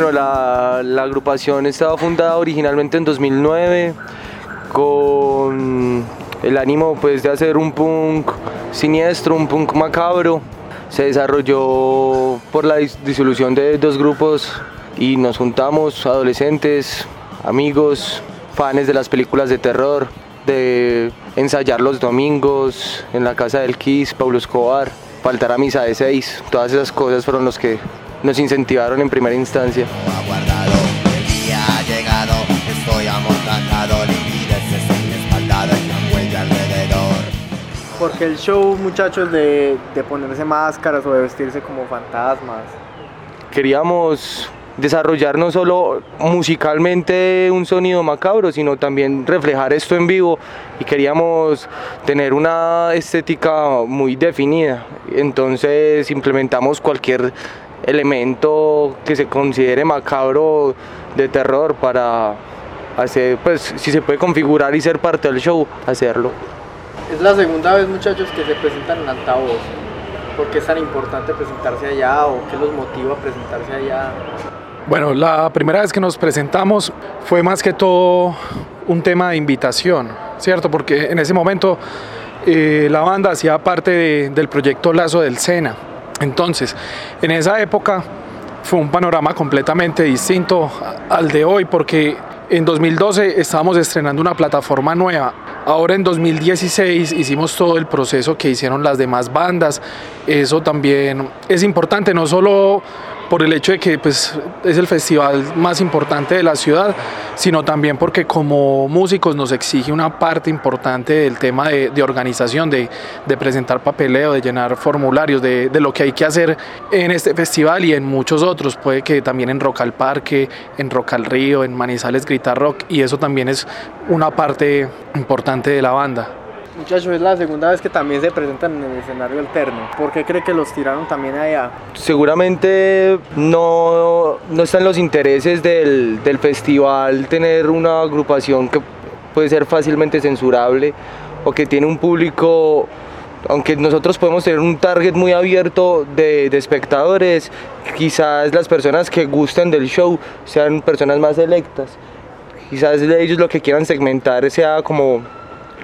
Bueno, la, agrupación estaba fundada originalmente en 2009 con el ánimo pues de hacer un punk siniestro, un punk macabro. Se desarrolló por la disolución de dos grupos y nos juntamos adolescentes, amigos, fans de las películas de terror, de ensayar los domingos en la casa del Kiss, Pablo Escobar, faltar a misa de seis, todas esas cosas fueron los que nos incentivaron en primera instancia. Porque el show, muchachos, de, de ponerse máscaras o de vestirse como fantasmas. Queríamos desarrollar no solo musicalmente un sonido macabro, sino también reflejar esto en vivo y queríamos tener una estética muy definida. Entonces implementamos cualquier elemento que se considere macabro de terror para hacer, pues si se puede configurar y ser parte del show, hacerlo. Es la segunda vez muchachos que se presentan en altavoz. ¿Por qué es tan importante presentarse allá o qué los motiva a presentarse allá? Bueno, la primera vez que nos presentamos fue más que todo un tema de invitación, ¿cierto? Porque en ese momento eh, la banda hacía parte del proyecto Lazo del Sena. Entonces, en esa época fue un panorama completamente distinto al de hoy porque en 2012 estábamos estrenando una plataforma nueva. Ahora en 2016 hicimos todo el proceso que hicieron las demás bandas. Eso también es importante, no solo por el hecho de que pues, es el festival más importante de la ciudad, sino también porque como músicos nos exige una parte importante del tema de, organización, de, presentar papeleo, de llenar formularios, de, lo que hay que hacer en este festival y en muchos otros. Puede que también en Rock al Parque, en Rock al Río, en Manizales Grita Rock, y eso también es una parte importante de la banda. Muchachos, es la segunda vez que también se presentan en el escenario alterno. ¿Por qué cree que los tiraron también allá? Seguramente no, no están los intereses del, del festival tener una agrupación que puede ser fácilmente censurable o que tiene un público aunque nosotros podemos tener un target muy abierto de, de, espectadores, quizás las personas que gusten del show sean personas más selectas. Quizás ellos lo que quieran segmentar sea como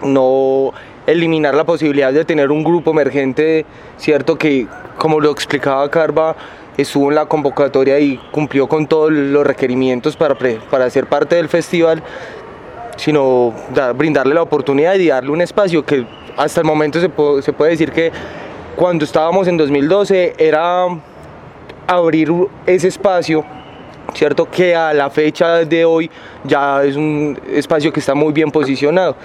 no eliminar la posibilidad de tener un grupo emergente, cierto que como lo explicaba Carva, estuvo en la convocatoria y cumplió con todos los requerimientos para, para ser parte del festival, sino brindarle la oportunidad y darle un espacio que hasta el momento se, se puede decir que cuando estábamos en 2012 era abrir ese espacio cierto que a la fecha de hoy ya es un espacio que está muy bien posicionado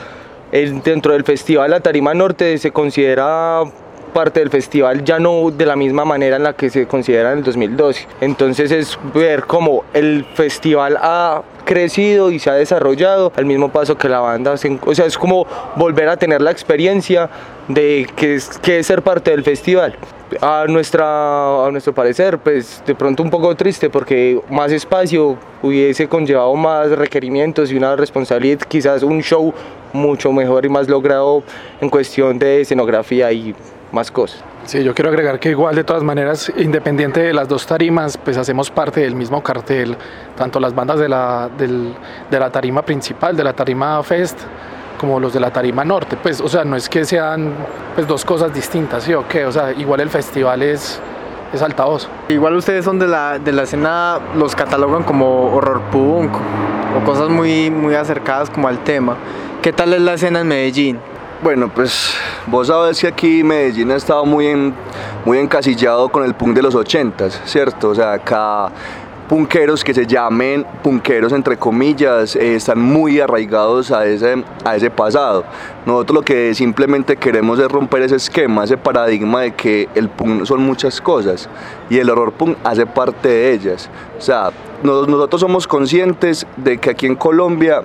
dentro del festival La Tarima Norte se considera parte del festival ya no de la misma manera en la que se considera en el 2012. Entonces es ver cómo el festival ha crecido y se ha desarrollado al mismo paso que la banda. O sea, es como volver a tener la experiencia de que es, que es ser parte del festival. A, nuestra, a nuestro parecer, pues de pronto un poco triste porque más espacio hubiese conllevado más requerimientos y una responsabilidad, quizás un show mucho mejor y más logrado en cuestión de escenografía y más cosas. Sí, yo quiero agregar que igual de todas maneras, independiente de las dos tarimas, pues hacemos parte del mismo cartel, tanto las bandas de la, de la tarima principal, de la tarima Fest, como los de la tarima norte, pues, o sea, no es que sean pues, dos cosas distintas, ¿sí o qué? O sea, igual el festival es, es altavoz. Igual ustedes son de la, de la escena, los catalogan como horror punk o cosas muy, muy acercadas como al tema. ¿Qué tal es la escena en Medellín? Bueno, pues vos sabes que aquí Medellín ha estado muy, en, muy encasillado con el punk de los ochentas, ¿cierto? O sea, acá punqueros que se llamen punqueros entre comillas eh, están muy arraigados a ese, a ese pasado. Nosotros lo que simplemente queremos es romper ese esquema, ese paradigma de que el punk son muchas cosas y el horror punk hace parte de ellas. O sea, nosotros somos conscientes de que aquí en Colombia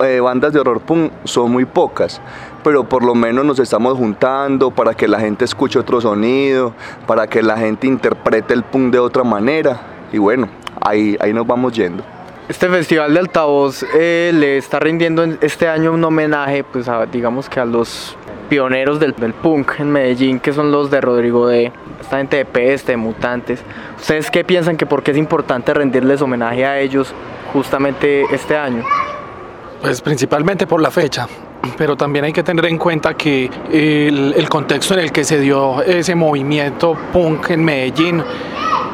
eh, bandas de horror punk son muy pocas, pero por lo menos nos estamos juntando para que la gente escuche otro sonido, para que la gente interprete el punk de otra manera y bueno, ahí, ahí nos vamos yendo. Este festival de altavoz eh, le está rindiendo este año un homenaje, pues digamos que a los pioneros del, del, punk en Medellín, que son los de Rodrigo D, esta gente de Peste, de Mutantes. ¿Ustedes qué piensan que por qué es importante rendirles homenaje a ellos justamente este año? Pues principalmente por la fecha, pero también hay que tener en cuenta que el, contexto en el que se dio ese movimiento punk en Medellín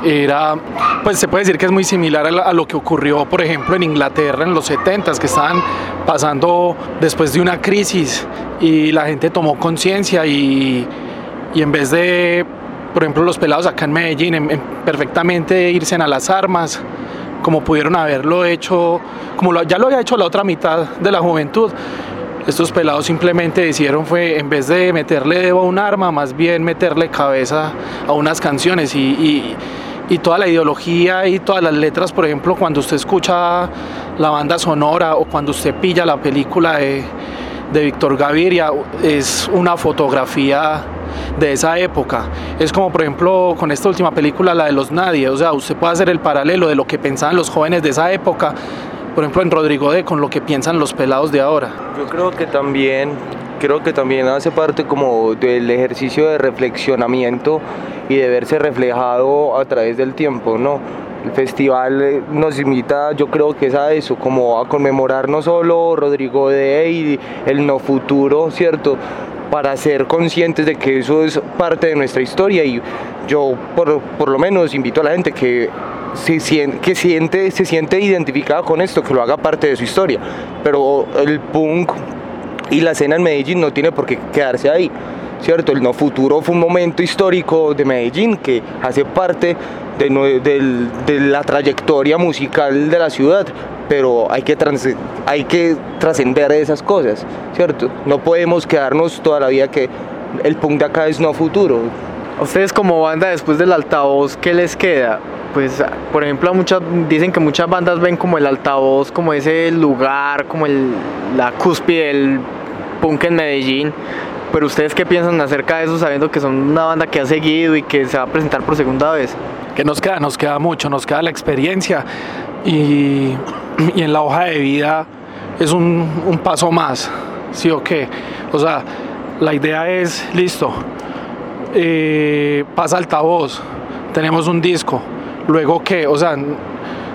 era, pues se puede decir que es muy similar a, lo que ocurrió, por ejemplo, en Inglaterra en los 70s, que estaban pasando después de una crisis y la gente tomó conciencia y, y, en vez de, por ejemplo, los pelados acá en Medellín, en, en perfectamente irse a las armas, como pudieron haberlo hecho, como ya lo había hecho la otra mitad de la juventud, estos pelados simplemente decidieron fue en vez de meterle dedo a un arma más bien meterle cabeza a unas canciones. Y, y, y, toda la ideología y todas las letras por ejemplo cuando usted escucha la banda sonora o cuando usted pilla la película de, de Víctor Gaviria es una fotografía de esa época. Es como por ejemplo con esta última película, la de los Nadie, o sea, usted puede hacer el paralelo de lo que pensaban los jóvenes de esa época por ejemplo en Rodrigo D con lo que piensan los pelados de ahora? Yo creo que también creo que también hace parte como del ejercicio de reflexionamiento y de verse reflejado a través del tiempo, ¿no? El festival nos invita, yo creo que es a eso, como a conmemorar no solo Rodrigo D y el no futuro, ¿cierto? Para ser conscientes de que eso es parte de nuestra historia y yo por, por lo menos invito a la gente que se siente, que siente, se siente identificada con esto, que lo haga parte de su historia. Pero el punk y la escena en Medellín no tiene por qué quedarse ahí, ¿cierto? El no futuro fue un momento histórico de Medellín que hace parte de, de, de la trayectoria musical de la ciudad, pero hay que, trans, hay que trascender esas cosas, ¿cierto? No podemos quedarnos toda la vida que el punk de acá es no futuro. Ustedes como banda después del altavoz, ¿qué les queda? pues por ejemplo muchas dicen que muchas bandas ven como el altavoz como ese lugar como el, la cúspide del punk en Medellín pero ustedes qué piensan acerca de eso sabiendo que son una banda que ha seguido y que se va a presentar por segunda vez que nos queda nos queda mucho nos queda la experiencia y, y en la hoja de vida es un, paso más sí o qué o sea la idea es listo eh, pasa altavoz tenemos un disco luego que, o sea,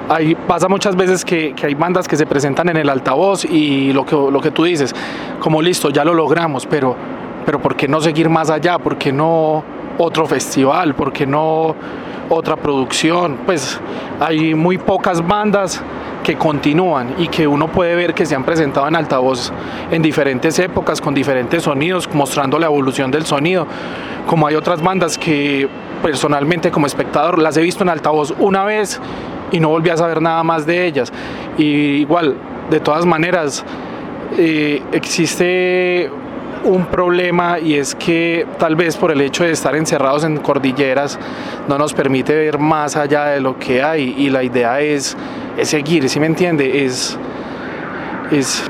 hay, pasa muchas veces que, que, hay bandas que se presentan en el altavoz y lo que, lo que tú dices, como listo, ya lo logramos, pero, pero ¿por qué no seguir más allá? ¿Por qué no otro festival? ¿Por qué no otra producción? Pues hay muy pocas bandas que continúan y que uno puede ver que se han presentado en altavoz en diferentes épocas, con diferentes sonidos, mostrando la evolución del sonido, como hay otras bandas que personalmente como espectador las he visto en altavoz una vez y no volví a saber nada más de ellas. Y igual, de todas maneras, eh, existe un problema y es que tal vez por el hecho de estar encerrados en cordilleras no nos permite ver más allá de lo que hay y la idea es, seguir, ¿sí me entiende? Es, es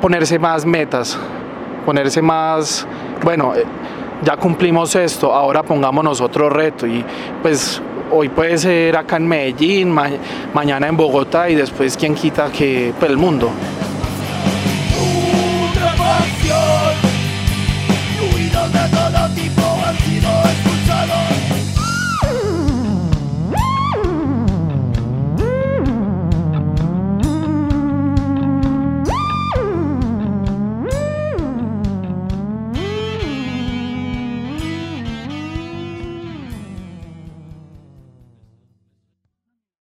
ponerse más metas, ponerse más, bueno, ya cumplimos esto, ahora pongámonos otro reto y pues hoy puede ser acá en Medellín, ma mañana en Bogotá y después quien quita que pues, el mundo.